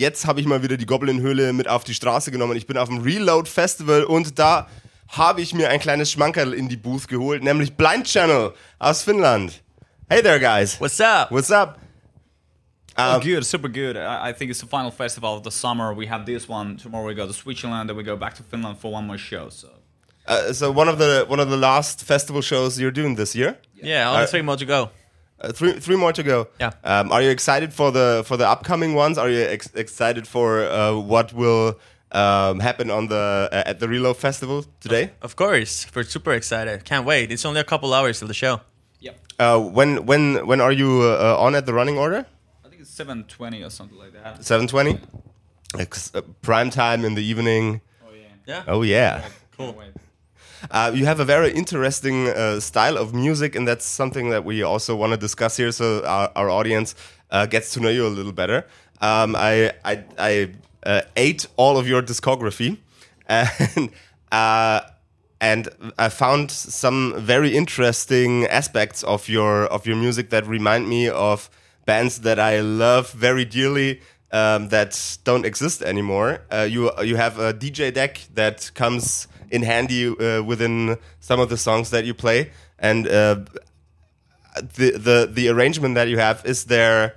Jetzt habe ich mal wieder die Goblin-Höhle mit auf die Straße genommen. Ich bin auf dem Reload Festival und da habe ich mir ein kleines Schmankerl in die Booth geholt, nämlich Blind Channel aus Finnland. Hey there, guys. What's up? What's up? Oh, Um, good, super good. I, I think it's the final festival of the summer. We have this one tomorrow. We go to Switzerland, then we go back to Finland for one more show. So Uh, so one of the one of the last festival shows you're doing this year. Yeah, only Uh, three more to go. Uh, three three more to go. Yeah. Um, are you excited for the for the upcoming ones? Are you ex- excited for uh, what will um, happen on the uh, at the Reload Festival today? Of course, we're super excited. Can't wait. It's only a couple hours till the show. yep, Uh, when when when are you uh, on at the running order? I think it's seven twenty or something like that. Seven twenty. Uh, prime time in the evening. Oh yeah. Yeah. Oh yeah. Cool. Uh, you have a very interesting uh, style of music, and that's something that we also want to discuss here, so our, our audience uh, gets to know you a little better. Um, I I, I uh, ate all of your discography, and uh, and I found some very interesting aspects of your of your music that remind me of bands that I love very dearly. Um, that don't exist anymore. Uh, you you have a DJ deck that comes in handy uh, within some of the songs that you play, and uh, the the the arrangement that you have is there.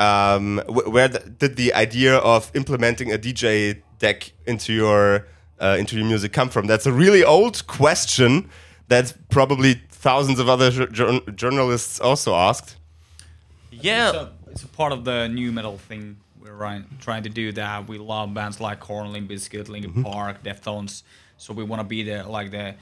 Um, wh- where the, did the idea of implementing a DJ deck into your uh, into your music come from? That's a really old question that probably thousands of other jour- journalists also asked. Yeah. So it's a part of the nu metal thing. We're trying to do that. We love bands like Korn, Limp Bizkit, Linkin Park, Deftones. So we want to be the like the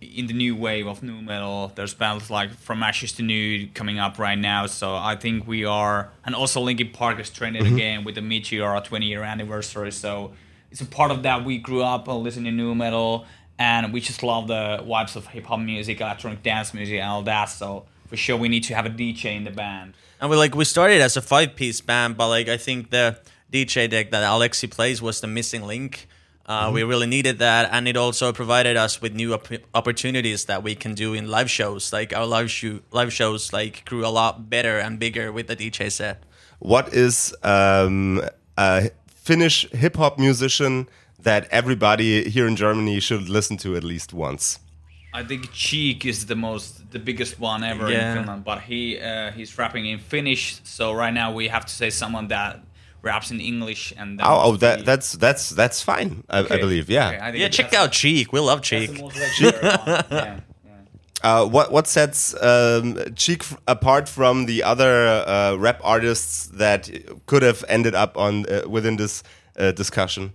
in the new wave of nu metal. There's bands like From Ashes to New coming up right now. So I think we are, and also Linkin Park is trending again with the Meteora 20 year anniversary. So it's a part of that. We grew up uh, listening to nu metal, and we just love the vibes of hip hop music, electronic dance music, and all that. So for sure, we need to have a DJ in the band. And we like we started as a five piece band, but like I think the DJ deck that Aleksi plays was the missing link. Uh, We really needed that, and it also provided us with new op- opportunities that we can do in live shows. Like our live show, live shows, like grew a lot better and bigger with the DJ set. What is um, a Finnish hip hop musician that everybody here in Germany should listen to at least once? I think Cheek is the most, the biggest one ever Yeah. in Finland. But he uh, he's rapping in Finnish, so right now we have to say someone that raps in English and. Then Oh, oh that he- that's that's that's fine. I, I believe. Yeah. okay, I Yeah, check out Cheek. We love Cheek. the most legendary one. Yeah, yeah. Uh, what what sets um, Cheek f- apart from the other uh, rap artists that could have ended up on uh, within this uh, discussion?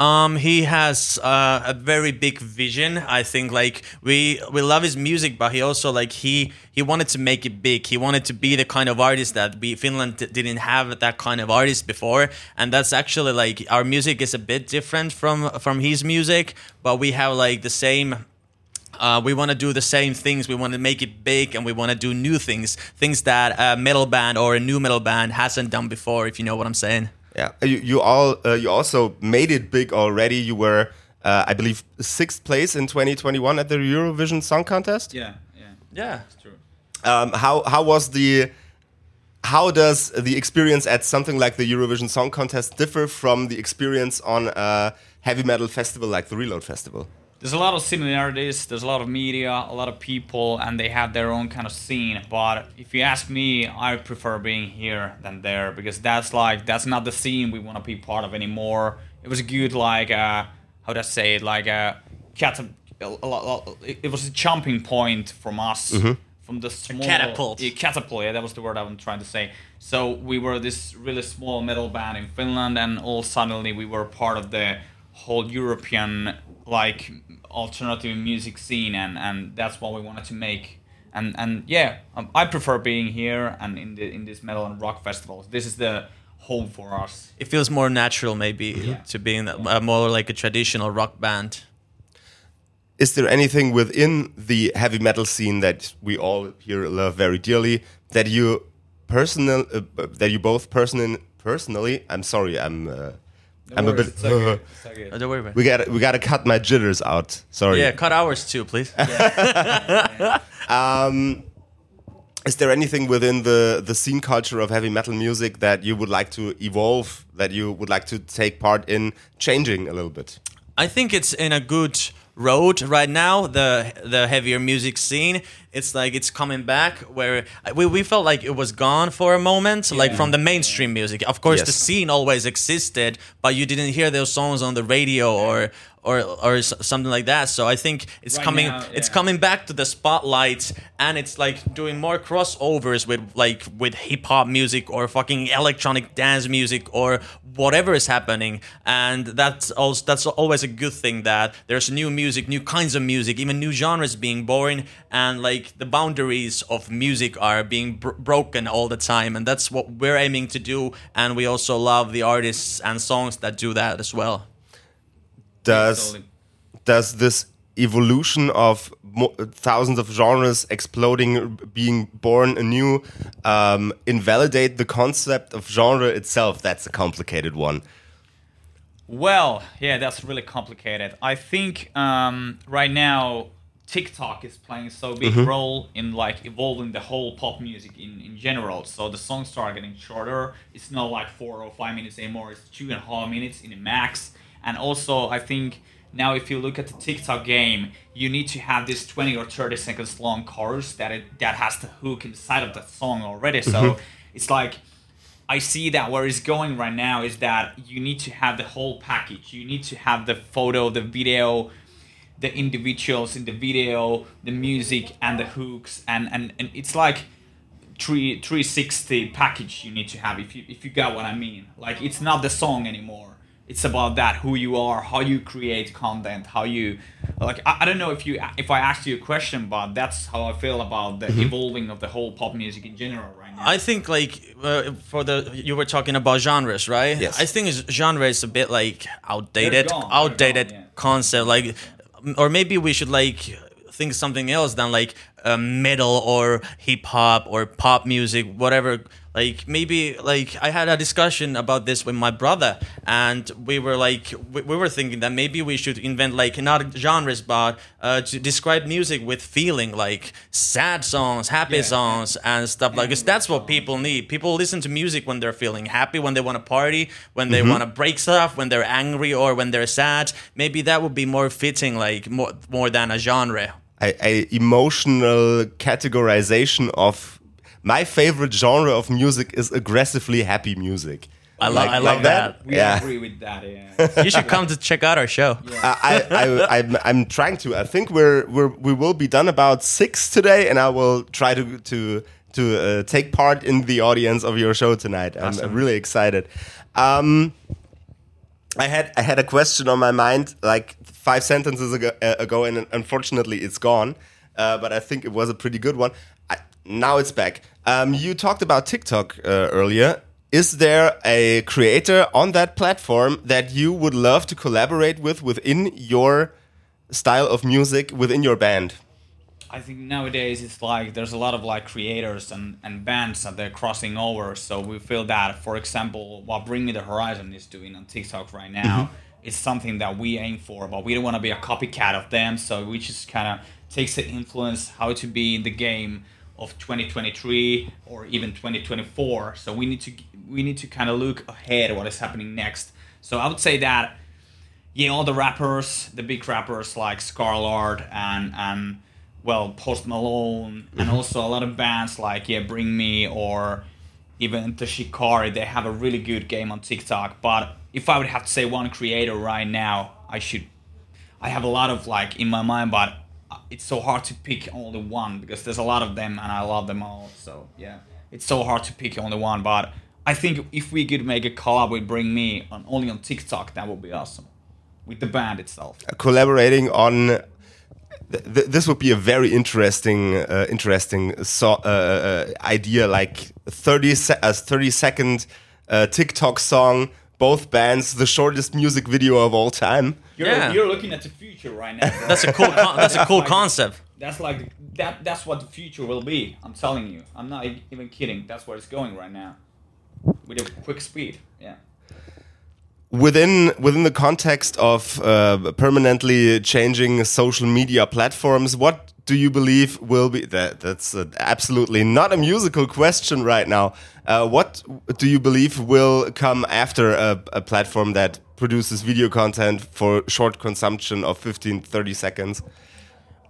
Um, he has uh, a very big vision. I think like we we love his music, but he also like he he wanted to make it big. He wanted to be the kind of artist that we Finland d- didn't have that kind of artist before, and that's actually like our music is a bit different from from his music, but we have like the same uh, we want to do the same things. We want to make it big, and we want to do new things, things that a metal band or a nu metal band hasn't done before. If you know what I'm saying. Yeah. You, you all uh, you also made it big already. You were, uh, I believe, sixth place in 2021 at the Eurovision Song Contest. Yeah, yeah, Yeah. it's true. Um, how how was the how does the experience at something like the Eurovision Song Contest differ from the experience on a heavy metal festival like the Reload Festival? There's a lot of similarities. There's a lot of media, a lot of people, and they have their own kind of scene. But if you ask me, I prefer being here than there because that's like that's not the scene we want to be part of anymore. It was a good like uh, how do I say it like a cat. A, a, a, it it was a jumping point from us. From the small catapult. Yeah, catapult. Yeah, that was the word I was trying to say. So we were this really small metal band in Finland, and all suddenly we were part of the whole European like alternative music scene, and and that's what we wanted to make. And and yeah, um, I prefer being here and in the in this metal and rock festivals. This is the home for us. It feels more natural, maybe, to being uh, more like a traditional rock band. Is there anything within the heavy metal scene that we all here love very dearly that you personal uh, that you both person personally? I'm sorry, I'm uh, I'm a bit. Uh, don't worry about it. we got we got to cut my jitters out. Sorry. Yeah, cut ours too, please. Is there anything within the the scene culture of heavy metal music that you would like to evolve? That you would like to take part in changing a little bit? I think it's in a good road right now. The the heavier music scene, it's like it's coming back. Where we, we felt like it was gone for a moment, like from the mainstream music. Of course, the scene always existed, but you didn't hear those songs on the radio or or or something like that. So I think it's Right coming now, it's coming back to the spotlight, and it's like doing more crossovers with like with hip hop music or fucking electronic dance music or whatever is happening, and that's also that's always a good thing that there's new music, new kinds of music, even new genres being born, and like the boundaries of music are being br- broken all the time, and that's what we're aiming to do, and we also love the artists and songs that do that as well. Does does this evolution of mo- thousands of genres exploding, being born anew, um, invalidate the concept of genre itself? That's a complicated one. Well, yeah, that's really complicated. I think um, right now TikTok is playing so big role in like evolving the whole pop music in, in general. So the songs start getting shorter. It's not like four or five minutes anymore. It's two and a half minutes in a max. And also, I think now if you look at the TikTok game, you need to have this 20 or 30 seconds long chorus that it that has the hook inside of the song already. So mm-hmm. it's like I see that where it's going right now is that you need to have the whole package. You need to have the photo, the video, the individuals in the video, the music, and the hooks, and and, and it's like three 360 package you need to have if you if you got what I mean. Like it's not the song anymore. It's about that who you are, how you create content, how you like. I, I don't know if you if I asked you a question, but that's how I feel about the evolving of the whole pop music in general right now. I think like uh, for the you were talking about genres, right? Yes. I think genre is a bit like outdated, gone, outdated gone, yeah. concept. Like, or maybe we should like think something else than like uh, metal or hip hop or pop music, whatever. Like maybe like I had a discussion about this with my brother, and we were like we, we were thinking that maybe we should invent like not genres, but uh, to describe music with feeling, like sad songs, happy Yeah. songs, and stuff like this. That's what people need. People listen to music when they're feeling happy, when they want to party, when they want to break stuff, when they're angry or when they're sad. Maybe that would be more fitting, like more more than a genre. a, a emotional categorization of my favorite genre of music is aggressively happy music. I, lo- I love that. we yeah. agree with that. Yeah. You should come to check out our show. I, I, I'm, I'm trying to. I think we're, we're we will be done about six today, and I will try to to to uh, take part in the audience of your show tonight. I'm Awesome. really excited. Um, I had I had a question on my mind like five sentences ago, uh, ago and unfortunately it's gone. Uh, but I think it was a pretty good one. I, now it's back. Um, you talked about TikTok uh, earlier. Is there a creator on that platform that you would love to collaborate with within your style of music within your band? I think nowadays it's like there's a lot of like creators and, and bands that they're crossing over. So we feel that, for example, what Bring Me the Horizon is doing on TikTok right now, it's something that we aim for, but we don't want to be a copycat of them. So we just kind of takes the influence how to be in the game of 2023 or even 2024. So we need to we need to kind of look ahead what is happening next. So I would say that yeah, all the rappers, the big rappers like Scarlxrd and and well Post Malone, and mm-hmm. also a lot of bands like yeah Bring Me or even Enter Shikari, they have a really good game on TikTok. But if I would have to say one creator right now, I should. I have a lot of like in my mind, but it's so hard to pick only one because there's a lot of them and I love them all. So yeah, it's so hard to pick only one. But I think if we could make a collab with Bring Me on only on TikTok, that would be awesome with the band itself. collaborating on th- th- this would be a very interesting uh, interesting so, uh, uh, idea like 30 se- uh, 30 second uh, TikTok song. Both bands, the shortest music video of all time. You're, Yeah. you're looking at the future right now. bro. That's a cool. Con- that's a cool like- concept. That's like that. That's what the future will be. I'm telling you. I'm not even kidding. That's where it's going right now, with a quick speed. Yeah. within within the context of uh, permanently changing social media platforms, what do you believe will be that? That's uh, absolutely not a musical question right now. Uh, what do you believe will come after a, a platform that produces video content for short consumption of 15 30 seconds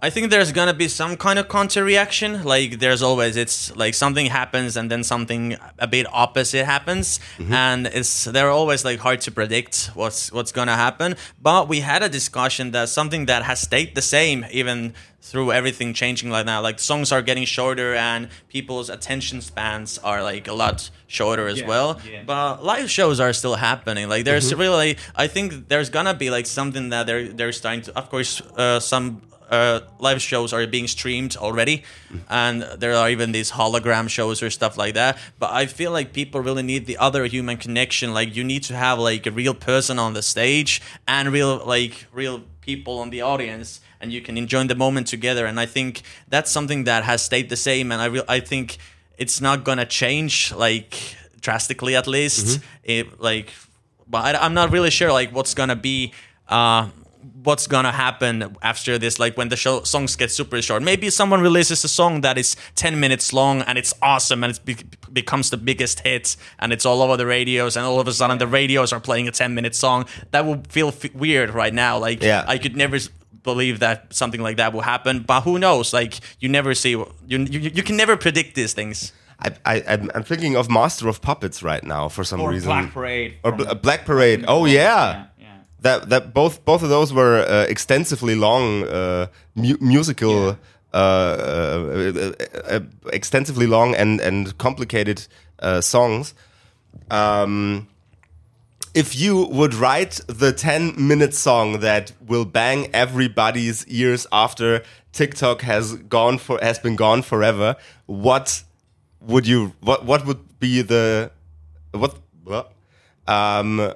I think there's gonna be some kind of counter reaction. Like there's always, it's like something happens and then something a bit opposite happens, and it's they're always like hard to predict what's what's gonna happen. But we had a discussion that something that has stayed the same even through everything changing like now. Like songs are getting shorter and people's attention spans are like a lot shorter as Yeah, well. yeah. But live shows are still happening. Like there's really, I think there's gonna be like something that they're they're starting to. Of course, uh, some uh, live shows are being streamed already, and there are even these hologram shows or stuff like that. But I feel like people really need the other human connection. Like you need to have like a real person on the stage and real like real people on the audience, and you can enjoy the moment together. And I think that's something that has stayed the same. And I real I think it's not gonna change like drastically at least. It like, but I, I'm not really sure like what's gonna be. Uh, what's gonna happen after this like when the show songs get super short maybe someone releases a song that is 10 minutes long and it's awesome and it be- becomes the biggest hit and it's all over the radios and all of a sudden the radios are playing a 10 minute song that would feel f- weird right now like Yeah. i could never believe that something like that will happen but who knows like you never see you you, you can never predict these things I, I I'm, I'm thinking of master of puppets right now for some Or reason Black Parade. or Bl- Black Parade oh yeah Yeah. yeah. That that both both of those were uh, extensively long uh, mu- musical uh, uh, uh, uh, extensively long and and complicated uh, songs. Um, if you would write the 10 minute song that will bang everybody's ears after TikTok has gone for has been gone forever what would you what what would be the what what um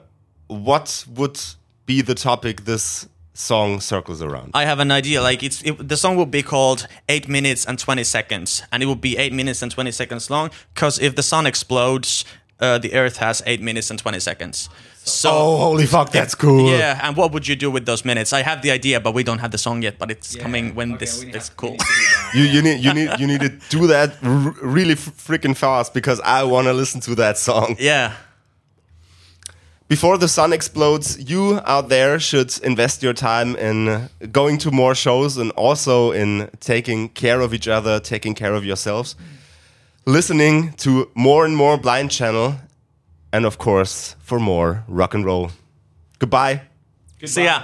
what would be the topic this song circles around I have an idea. Like it's it, the song will be called eight minutes and twenty seconds, and it will be eight minutes and twenty seconds long. Because if the sun explodes, uh, the Earth has eight minutes and twenty seconds. So oh holy fuck that's cool yeah, and what would you do with those minutes? I have the idea, but we don't have the song yet. But it's Yeah. coming when Okay, this we is cool. need to do that. you you need you need you need to do that r- really freaking fast because I want to listen to that song Yeah. Before the sun explodes, you out there should invest your time in going to more shows and also in taking care of each other, taking care of yourselves, listening to more and more Blind Channel, and of course, for more rock and roll. Goodbye. See ya.